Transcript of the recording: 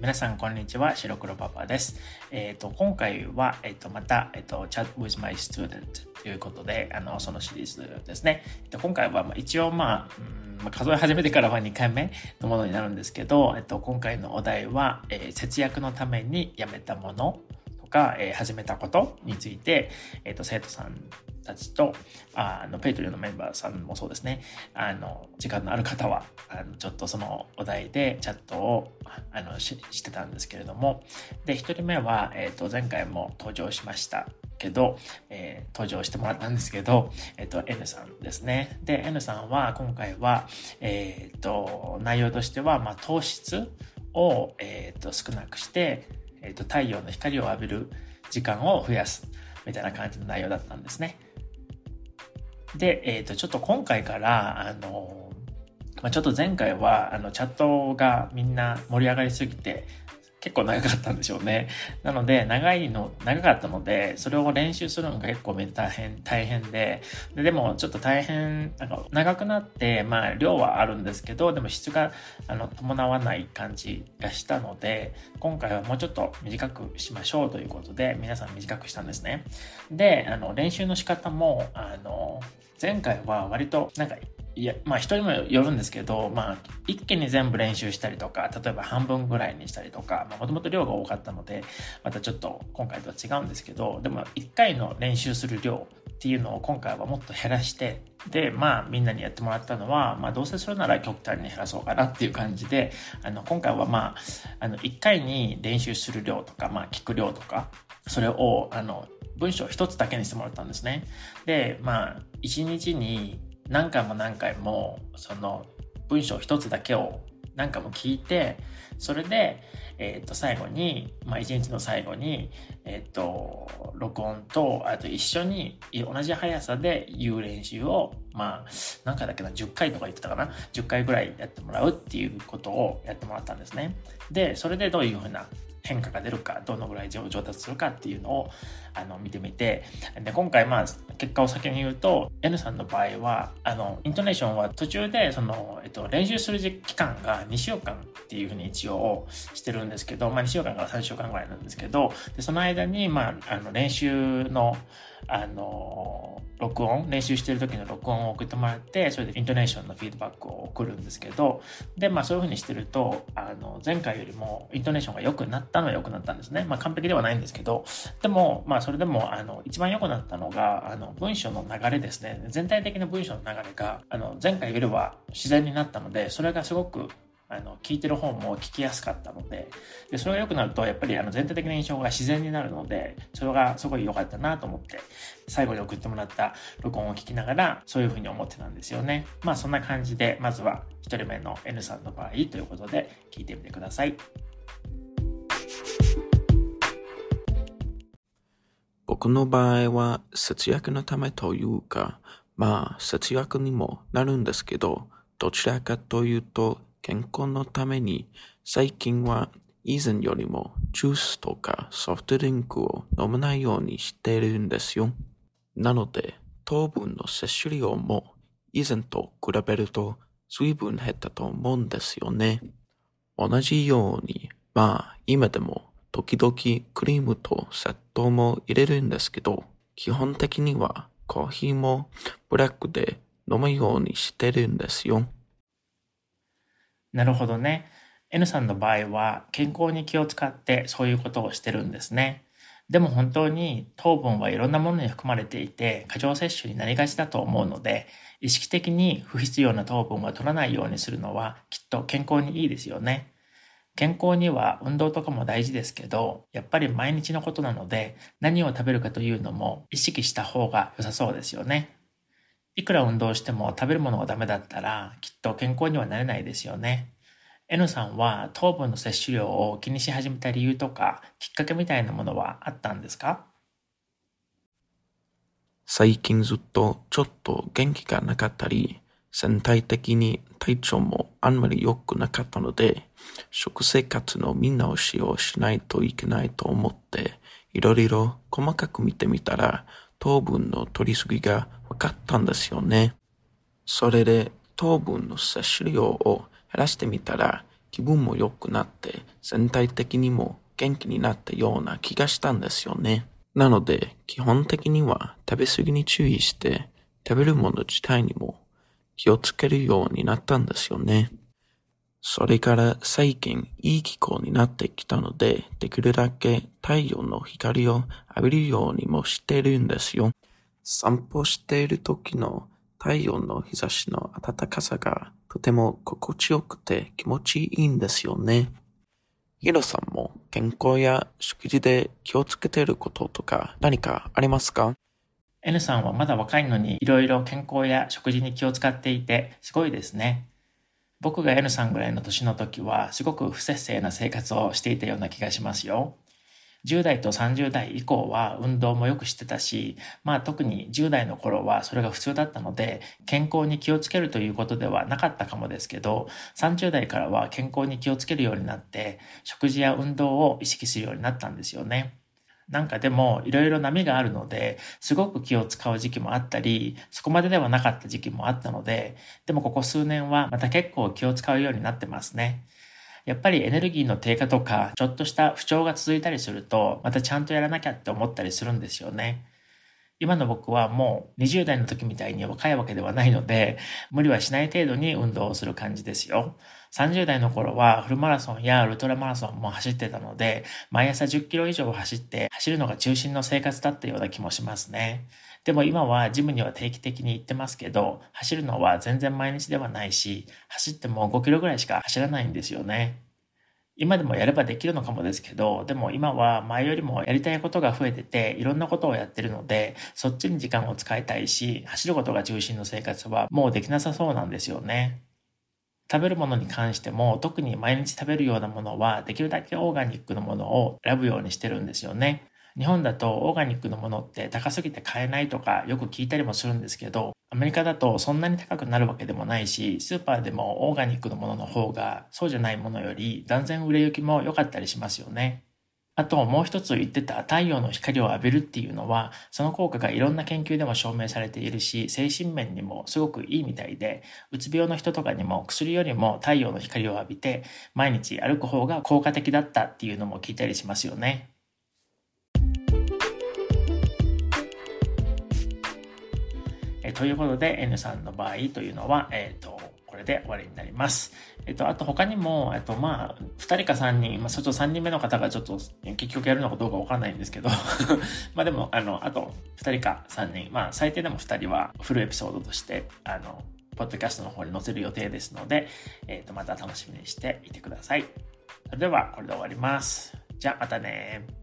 皆さん、こんにちは。白黒パパです。えっ、ー、と、今回は、えっ、ー、と、また、えっ、ー、と、Chat with my student ということで、あの、そのシリーズですね。えっと、今回は、まあ、一応、まあ、うん、数え始めてからは2回目のものになるんですけど、えっと、今回のお題は、え節約のためにやめたものとか、え始めたことについて、えっと、生徒さんたちと、あの、ペイトリオのメンバーさんもそうですね、あの、時間のある方は、あの、ちょっとそのお題でチャットを、あの、ししてたんですけれども、で、一人目は、えっ、ー、と、前回も登場しましたけど、えー、登場してもらったんですけど、えっ、ー、と、N さんですね。で、N さんは今回は、えっ、と、内容としては、まあ、糖質を、えっ、と、少なくして、えっ、と、太陽の光を浴びる時間を増やすみたいな感じの内容だったんですね。で、えっ、ー、と、ちょっと今回から、あの、まあ、ちょっと前回は、あの、チャットがみんな盛り上がりすぎて、結構長かったんでしょうね。なので、長いの、長かったので、それを練習するのが結構大変、大変で、ででもちょっと大変、なんか長くなって、まあ量はあるんですけど、でも質があの伴わない感じがしたので、今回はもうちょっと短くしましょうということで、皆さん短くしたんですね。で、あの練習の仕方も、あの、前回は割となんかいや、まあ人にもよるんですけど、まあ一気に全部練習したりとか、例えば半分ぐらいにしたりとか、もともと量が多かったので、またちょっと今回とは違うんですけど、でも1回の練習する量っていうのを今回はもっと減らして、で、まあみんなにやってもらったのは、まあどうせするなら極端に減らそうかなっていう感じで、あの今回はまあ、あの1回に練習する量とか、まあ聞く量とか、それをあの文章一つだけにしてもらったんですね。で、まあ1日に何回も何回もその文章一つだけを何回も聞いてそれで、えっ、と最後に、まあ、日の最後に、えっ、と録音とあと一緒に同じ速さで言う練習をまあ何回だっけな10回とか言ってたかな10回ぐらいやってもらうっていうことをやってもらったんですね。でそれでどういうふうな変化が出るかどのぐらい上達するかっていうのをあの見てみて。で今回まあ結果を先に言うと N さんの場合はあのイントネーションは途中でその、えっと、練習する期間が2週間っていうふうに一応してるんですけど、まあ、2週間から3週間ぐらいなんですけどでその間に、まあ、あの練習のあの録音練習してる時の録音を送ってもらってそれでイントネーションのフィードバックを送るんですけどでまあそういうふうにしてるとあの前回よりもイントネーションが良くなったのは良くなったんですねまあ完璧ではないんですけどでもまあそれでもあの一番良くなったのがあの文章の流れですね全体的な文章の流れがあの前回よりは自然になったのでそれがすごくあの、聞いてる方も聞きやすかったので、で、それが良くなると、やっぱりあの全体的な印象が自然になるので、それがすごい良かったなと思って、最後に送ってもらった録音を聞きながら、そういうふうに思ってたんですよね。まあそんな感じで、まずは1人目の N さんの場合ということで、聞いてみてください。僕の場合は節約のためというか、まあ節約にもなるんですけど、どちらかというと健康のために最近は以前よりもジュースとかソフトドリンクを飲まないようにしているんですよ。なので糖分の摂取量も以前と比べると随分減ったと思うんですよね。同じように、まあ今でも時々クリームと砂糖も入れるんですけど、基本的にはコーヒーもブラックで飲むようにしてるんですよ。なるほどね。N さんの場合は健康に気を使ってそういうことをしてるんですね。でも本当に糖分はいろんなものに含まれていて過剰摂取になりがちだと思うので意識的に不必要な糖分は取らないようにするのはきっと健康にいいですよね。健康には運動とかも大事ですけど、やっぱり毎日のことなので何を食べるかというのも意識した方が良さそうですよね。いくら運動しても食べるものがダメだったらきっと健康にはなれないですよね。N さんは糖分の摂取量を気にし始めた理由とかきっかけみたいなものはあったんですか？最近ずっとちょっと元気がなかったり、全体的に体調もあんまり良くなかったので、食生活の見直しをしないといけないと思って、いろいろ細かく見てみたら、糖分の取りすぎが分かったんですよね。それで糖分の摂取量を減らしてみたら、気分も良くなって全体的にも元気になったような気がしたんですよね。なので、基本的には食べ過ぎに注意して、食べるもの自体にも気をつけるようになったんですよね。それから最近いい気候になってきたので、できるだけ太陽の光を浴びるようにもしてるんですよ。散歩している時の太陽の日差しの暖かさがとても心地よくて気持ちいいんですよね。ヒロさんも健康や食事で気をつけていることとか何かありますか？?N さんはまだ若いのにいろいろ健康や食事に気を使っていてすごいですね。僕が N さんぐらいの年の時はすごく不節制な生活をしていたような気がしますよ。10代と30代以降は運動もよくしてたし、まあ特に10代の頃はそれが普通だったので、健康に気をつけるということではなかったかもですけど、30代からは健康に気をつけるようになって、食事や運動を意識するようになったんですよね。なんかでもいろいろ波があるので、すごく気を使う時期もあったり、そこまでではなかった時期もあったので、でもここ数年はまた結構気を使うようになってますね。やっぱりエネルギーの低下とか、ちょっとした不調が続いたりすると、またちゃんとやらなきゃって思ったりするんですよね。今の僕はもう20代の時みたいに若いわけではないので、無理はしない程度に運動をする感じですよ。30代の頃はフルマラソンやウルトラマラソンも走ってたので、毎朝10キロ以上走って走るのが中心の生活だったような気もしますね。でも今はジムには定期的に行ってますけど、走るのは全然毎日ではないし、走っても5キロぐらいしか走らないんですよね。今でもやればできるのかもですけど、でも今は前よりもやりたいことが増えてて、いろんなことをやってるので、そっちに時間を使いたいし、走ることが中心の生活はもうできなさそうなんですよね。食べるものに関しても、特に毎日食べるようなものは、できるだけオーガニックのものを選ぶようにしてるんですよね。日本だとオーガニックのものって高すぎて買えないとかよく聞いたりもするんですけど、アメリカだとそんなに高くなるわけでもないし、スーパーでもオーガニックのものの方がそうじゃないものより断然売れ行きも良かったりしますよね。あともう一つ言ってた太陽の光を浴びるっていうのは、その効果がいろんな研究でも証明されているし、精神面にもすごくいいみたいで、うつ病の人とかにも薬よりも太陽の光を浴びて、毎日歩く方が効果的だったっていうのも聞いたりしますよね。えということで N さんの場合というのは、えっ、ー、と、これで終わりになります。えっ、と、あと他にも、えっ、と、まあ、2人か3人、まあ、そっと3人目の方がちょっと結局やるのかどうかわかんないんですけど まあでも、あの、あと2人か3人、まあ、最低でも2人はフルエピソードとして、あの、ポッドキャストの方に載せる予定ですので、えっ、と、また楽しみにしていてください。それでは、これで終わります。じゃあ、またね